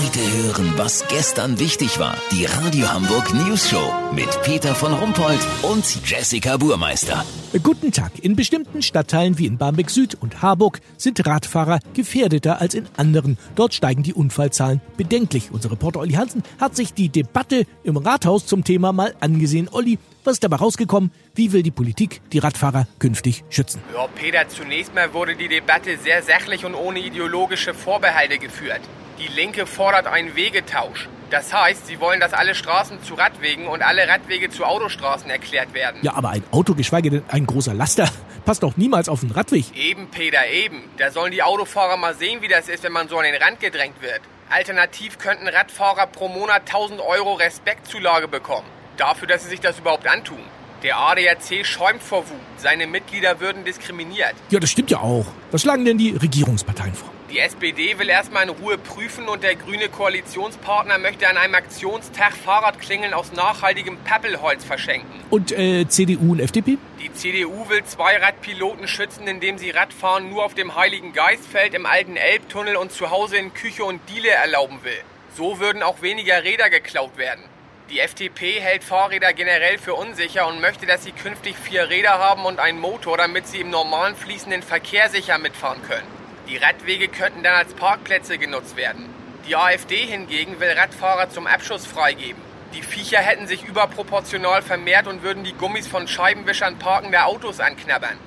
Heute hören, was gestern wichtig war. Die Radio Hamburg News Show mit Peter von Rumpold und Jessica Burmeister. Guten Tag. In bestimmten Stadtteilen wie in Barmbek Süd und Harburg sind Radfahrer gefährdeter als in anderen. Dort steigen die Unfallzahlen bedenklich. Unser Reporter Olli Hansen hat sich die Debatte im Rathaus zum Thema mal angesehen. Olli, was ist dabei rausgekommen? Wie will die Politik die Radfahrer künftig schützen? Ja, Peter, zunächst mal wurde die Debatte sehr sachlich und ohne ideologische Vorbehalte geführt. Die Linke fordert einen Wegetausch. Das heißt, sie wollen, dass alle Straßen zu Radwegen und alle Radwege zu Autostraßen erklärt werden. Ja, aber ein Auto, geschweige denn ein großer Laster, passt doch niemals auf den Radweg. Eben, Peter, eben. Da sollen die Autofahrer mal sehen, wie das ist, wenn man so an den Rand gedrängt wird. Alternativ könnten Radfahrer pro Monat 1000 Euro Respektzulage bekommen. Dafür, dass sie sich das überhaupt antun. Der ADAC schäumt vor Wut. Seine Mitglieder würden diskriminiert. Ja, das stimmt ja auch. Was schlagen denn die Regierungsparteien vor? Die SPD will erstmal in Ruhe prüfen und der grüne Koalitionspartner möchte an einem Aktionstag Fahrradklingeln aus nachhaltigem Pappelholz verschenken. Und äh, CDU und FDP? Die CDU will Zweiradpiloten schützen, indem sie Radfahren nur auf dem Heiligen Geistfeld, im alten Elbtunnel und zu Hause in Küche und Diele erlauben will. So würden auch weniger Räder geklaut werden. Die FDP hält Fahrräder generell für unsicher und möchte, dass sie künftig vier Räder haben und einen Motor, damit sie im normalen fließenden Verkehr sicher mitfahren können. Die Radwege könnten dann als Parkplätze genutzt werden. Die AfD hingegen will Radfahrer zum Abschuss freigeben. Die Viecher hätten sich überproportional vermehrt und würden die Gummis von Scheibenwischern parkender Autos anknabbern.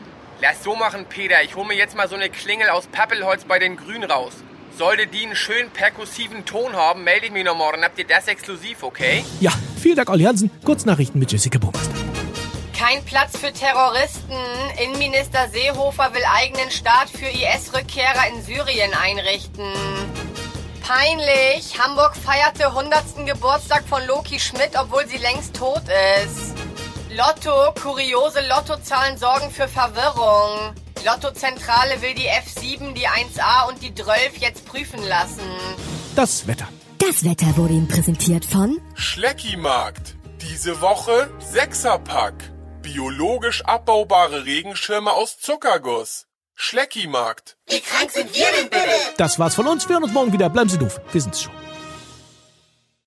Lass so machen, Peter. Ich hole mir jetzt mal so eine Klingel aus Pappelholz bei den Grünen raus. Sollte die einen schönen perkussiven Ton haben, melde ich mich noch morgen. Habt ihr das exklusiv, okay? Ja, vielen Dank, Olli Hansen. Kurznachrichten mit Jessica Burmeister. Kein Platz für Terroristen. Innenminister Seehofer will eigenen Staat für IS-Rückkehrer in Syrien einrichten. Peinlich. Hamburg feierte 100. Geburtstag von Loki Schmidt, obwohl sie längst tot ist. Lotto. Kuriose Lottozahlen sorgen für Verwirrung. Lottozentrale will die F7, die 1A und die 12 jetzt prüfen lassen. Das Wetter. Das Wetter wurde Ihnen präsentiert von Schleckimarkt. Diese Woche Sechserpack. Biologisch abbaubare Regenschirme aus Zuckerguss. Schleckimarkt. Wie krank sind wir denn bitte? Das war's von uns. Wir hören uns morgen wieder. Bleiben Sie doof. Wir sind's schon.